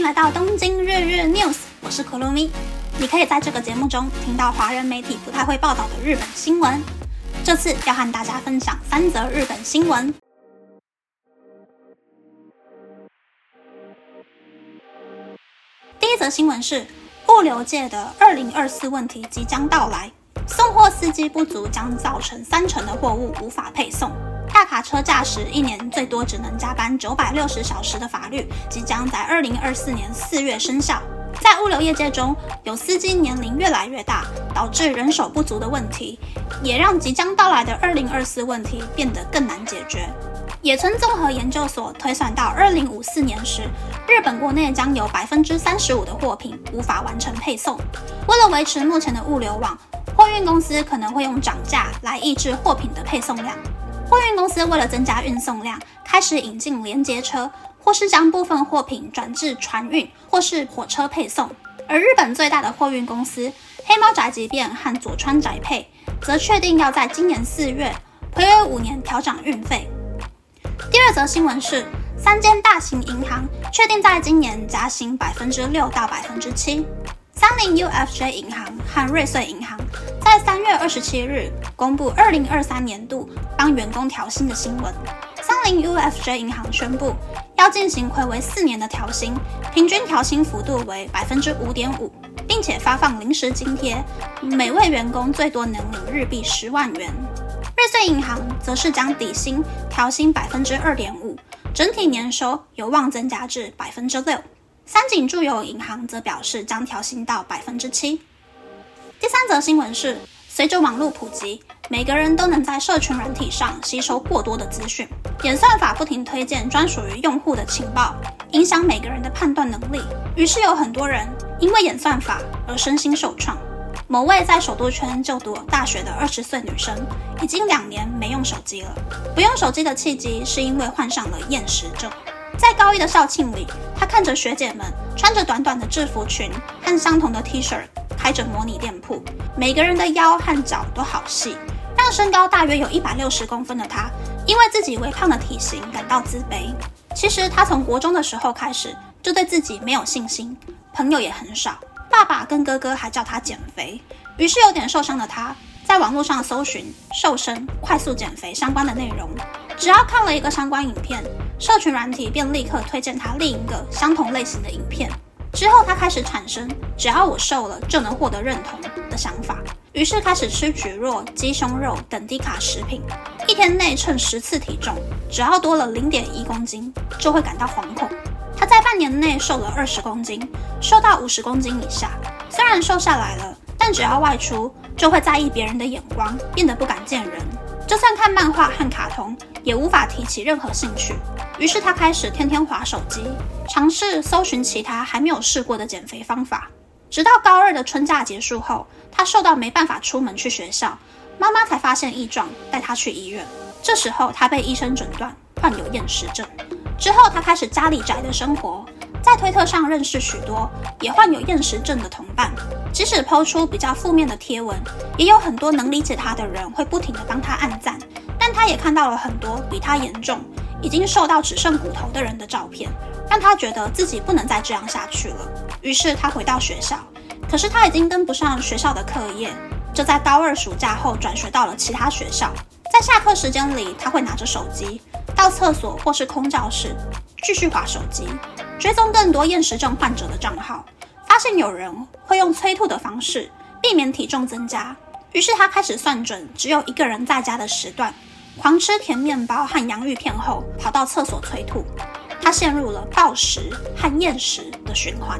迎来到东京日日 News，我是可露咪。你可以在这个节目中听到华人媒体不太会报道的日本新闻。这次要和大家分享三则日本新闻。第一则新闻是物流界的二零二四问题即将到来，送货司机不足将造成三成的货物无法配送。大卡车驾驶一年最多只能加班九百六十小时的法律即将在二零二四年四月生效。在物流业界中，有司机年龄越来越大，导致人手不足的问题，也让即将到来的二零二四问题变得更难解决。野村综合研究所推算到二零五四年时，日本国内将有百分之三十五的货品无法完成配送。为了维持目前的物流网，货运公司可能会用涨价来抑制货品的配送量。货运公司为了增加运送量，开始引进连接车，或是将部分货品转至船运或是火车配送。而日本最大的货运公司黑猫宅急便和佐川宅配，则确定要在今年四月，回违五年调涨运费。第二则新闻是，三间大型银行确定在今年加薪百分之六到百分之七。三菱 UFJ 银行和瑞穗银行在三月二十七日公布二零二三年度帮员工调薪的新闻。三菱 UFJ 银行宣布要进行暌违四年的调薪，平均调薪幅度为百分之五点五，并且发放临时津贴，每位员工最多能领日币十万元。瑞穗银行则是将底薪调薪百分之二点五，整体年收有望增加至百分之六。三井住友银行则表示将调薪到百分之七。第三则新闻是，随着网络普及，每个人都能在社群软体上吸收过多的资讯，演算法不停推荐专属于用户的情报，影响每个人的判断能力。于是有很多人因为演算法而身心受创。某位在首都圈就读大学的二十岁女生，已经两年没用手机了。不用手机的契机是因为患上了厌食症。在高一的校庆里，她看着学姐们穿着短短的制服裙和相同的 T 恤，开着模拟店铺，每个人的腰和脚都好细，让身高大约有一百六十公分的他，因为自己微胖的体型感到自卑。其实他从国中的时候开始就对自己没有信心，朋友也很少，爸爸跟哥哥还叫他减肥。于是有点受伤的他，在网络上搜寻瘦身、快速减肥相关的内容。只要看了一个相关影片，社群软体便立刻推荐他另一个相同类型的影片。之后，他开始产生“只要我瘦了就能获得认同”的想法，于是开始吃蒟蒻、鸡胸肉等低卡食品。一天内称十次体重，只要多了零点一公斤，就会感到惶恐。他在半年内瘦了二十公斤，瘦到五十公斤以下。虽然瘦下来了，但只要外出，就会在意别人的眼光，变得不敢见人。就算看漫画和卡通，也无法提起任何兴趣。于是他开始天天划手机，尝试搜寻其他还没有试过的减肥方法。直到高二的春假结束后，他瘦到没办法出门去学校，妈妈才发现异状，带他去医院。这时候他被医生诊断患有厌食症。之后他开始家里宅的生活。在推特上认识许多也患有厌食症的同伴，即使抛出比较负面的贴文，也有很多能理解他的人会不停的帮他按赞。但他也看到了很多比他严重、已经瘦到只剩骨头的人的照片，让他觉得自己不能再这样下去了。于是他回到学校，可是他已经跟不上学校的课业，就在高二暑假后转学到了其他学校。在下课时间里，他会拿着手机到厕所或是空教室继续划手机。追踪更多厌食症患者的账号，发现有人会用催吐的方式避免体重增加。于是他开始算准只有一个人在家的时段，狂吃甜面包和洋芋片后，跑到厕所催吐。他陷入了暴食和厌食的循环。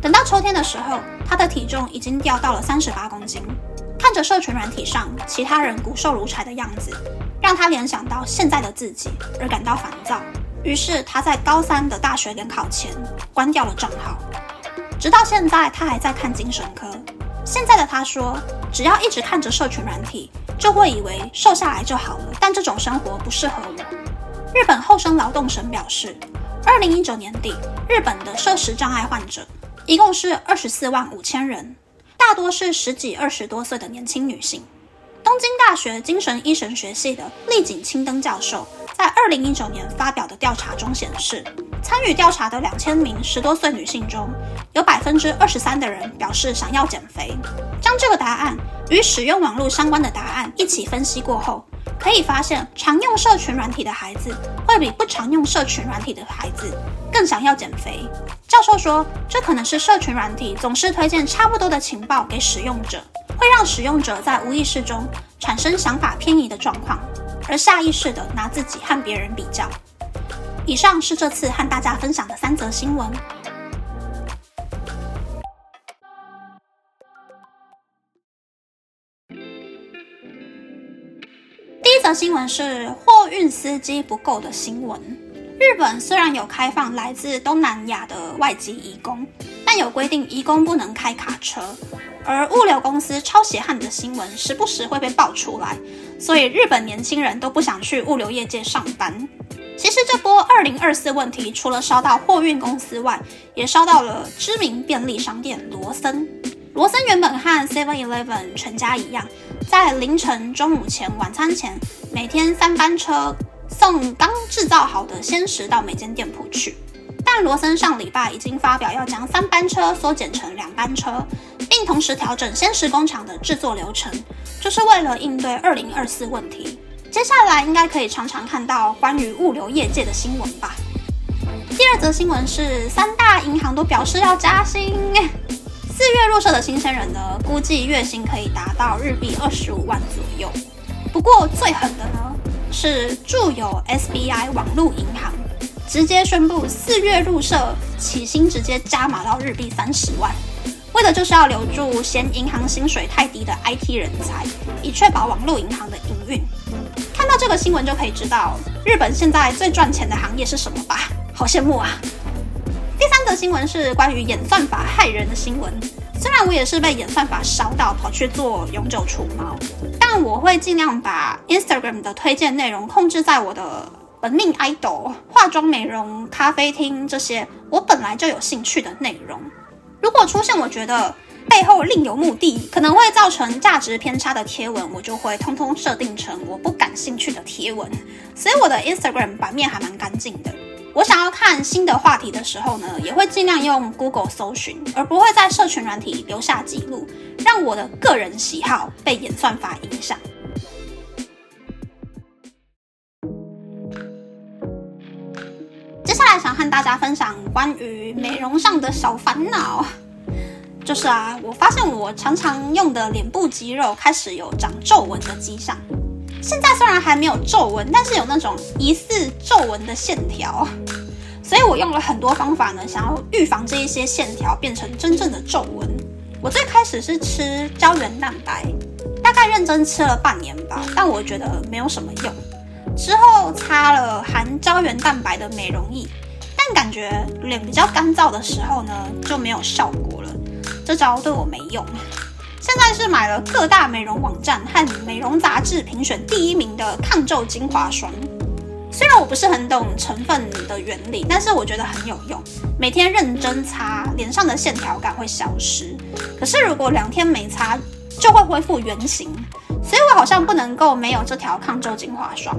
等到秋天的时候，他的体重已经掉到了三十八公斤。看着社群软体上其他人骨瘦如柴的样子，让他联想到现在的自己而感到烦躁。于是他在高三的大学联考前关掉了账号，直到现在他还在看精神科。现在的他说，只要一直看着社群软体，就会以为瘦下来就好了。但这种生活不适合我。日本厚生劳动省表示，二零一九年底，日本的摄食障碍患者一共是二十四万五千人，大多是十几、二十多岁的年轻女性。东京大学精神医神学系的立井青灯教授在二零一九年发表的调查中显示，参与调查的两千名十多岁女性中，有百分之二十三的人表示想要减肥。将这个答案与使用网络相关的答案一起分析过后，可以发现，常用社群软体的孩子会比不常用社群软体的孩子更想要减肥。教授说，这可能是社群软体总是推荐差不多的情报给使用者，会让使用者在无意识中产生想法偏移的状况，而下意识的拿自己和别人比较。以上是这次和大家分享的三则新闻。第一则新闻是货运司机不够的新闻。日本虽然有开放来自东南亚的外籍移工，但有规定移工不能开卡车，而物流公司超血汗的新闻时不时会被爆出来，所以日本年轻人都不想去物流业界上班。其实这波二零二四问题，除了烧到货运公司外，也烧到了知名便利商店罗森。罗森原本和 Seven Eleven 全家一样，在凌晨、中午前、晚餐前，每天三班车送刚制造好的鲜食到每间店铺去。但罗森上礼拜已经发表要将三班车缩减成两班车，并同时调整鲜食工厂的制作流程，就是为了应对二零二四问题。接下来应该可以常常看到关于物流业界的新闻吧。第二则新闻是三大银行都表示要加薪，四月入社的新鲜人呢，估计月薪可以达到日币二十五万左右。不过最狠的呢，是住友 SBI 网络银行直接宣布四月入社起薪直接加码到日币三十万，为的就是要留住嫌银行薪水太低的 IT 人才，以确保网络银行的营运。看到这个新闻就可以知道，日本现在最赚钱的行业是什么吧？好羡慕啊！第三则新闻是关于演算法害人的新闻。虽然我也是被演算法烧到跑去做永久除毛，但我会尽量把 Instagram 的推荐内容控制在我的本命 idol、化妆美容、咖啡厅这些我本来就有兴趣的内容。如果出现我觉得，背后另有目的，可能会造成价值偏差的贴文，我就会通通设定成我不感兴趣的贴文。所以我的 Instagram 版面还蛮干净的。我想要看新的话题的时候呢，也会尽量用 Google 搜寻，而不会在社群软体留下记录，让我的个人喜好被演算法影响。和大家分享关于美容上的小烦恼。就是啊，我发现我常常用的脸部肌肉开始有长皱纹的迹象。现在虽然还没有皱纹，但是有那种疑似皱纹的线条。所以我用了很多方法呢，想要预防这一些线条变成真正的皱纹。我最开始是吃胶原蛋白，大概认真吃了半年吧，但我觉得没有什么用。之后擦了含胶原蛋白的美容液，但感觉脸比较干燥的时候呢，就没有效果了。这招对我没用。现在是买了各大美容网站和美容杂志评选第一名的抗皱精华霜。虽然我不是很懂成分的原理，但是我觉得很有用。每天认真擦，脸上的线条感会消失。可是如果两天没擦，就会恢复原形。所以我好像不能够没有这条抗皱精华霜。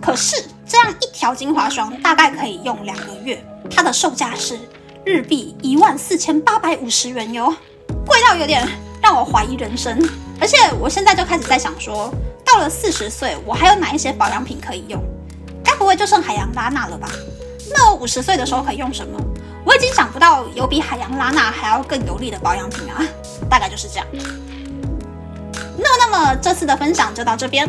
可是这样一条精华霜大概可以用两个月，它的售价是。日币一万四千八百五十元哟，贵到有点让我怀疑人生。而且我现在就开始在想说，到了四十岁，我还有哪一些保养品可以用？该不会就剩海洋拉娜了吧？那我五十岁的时候可以用什么？我已经想不到有比海洋拉娜还要更有力的保养品啊！大概就是这样。那那么这次的分享就到这边，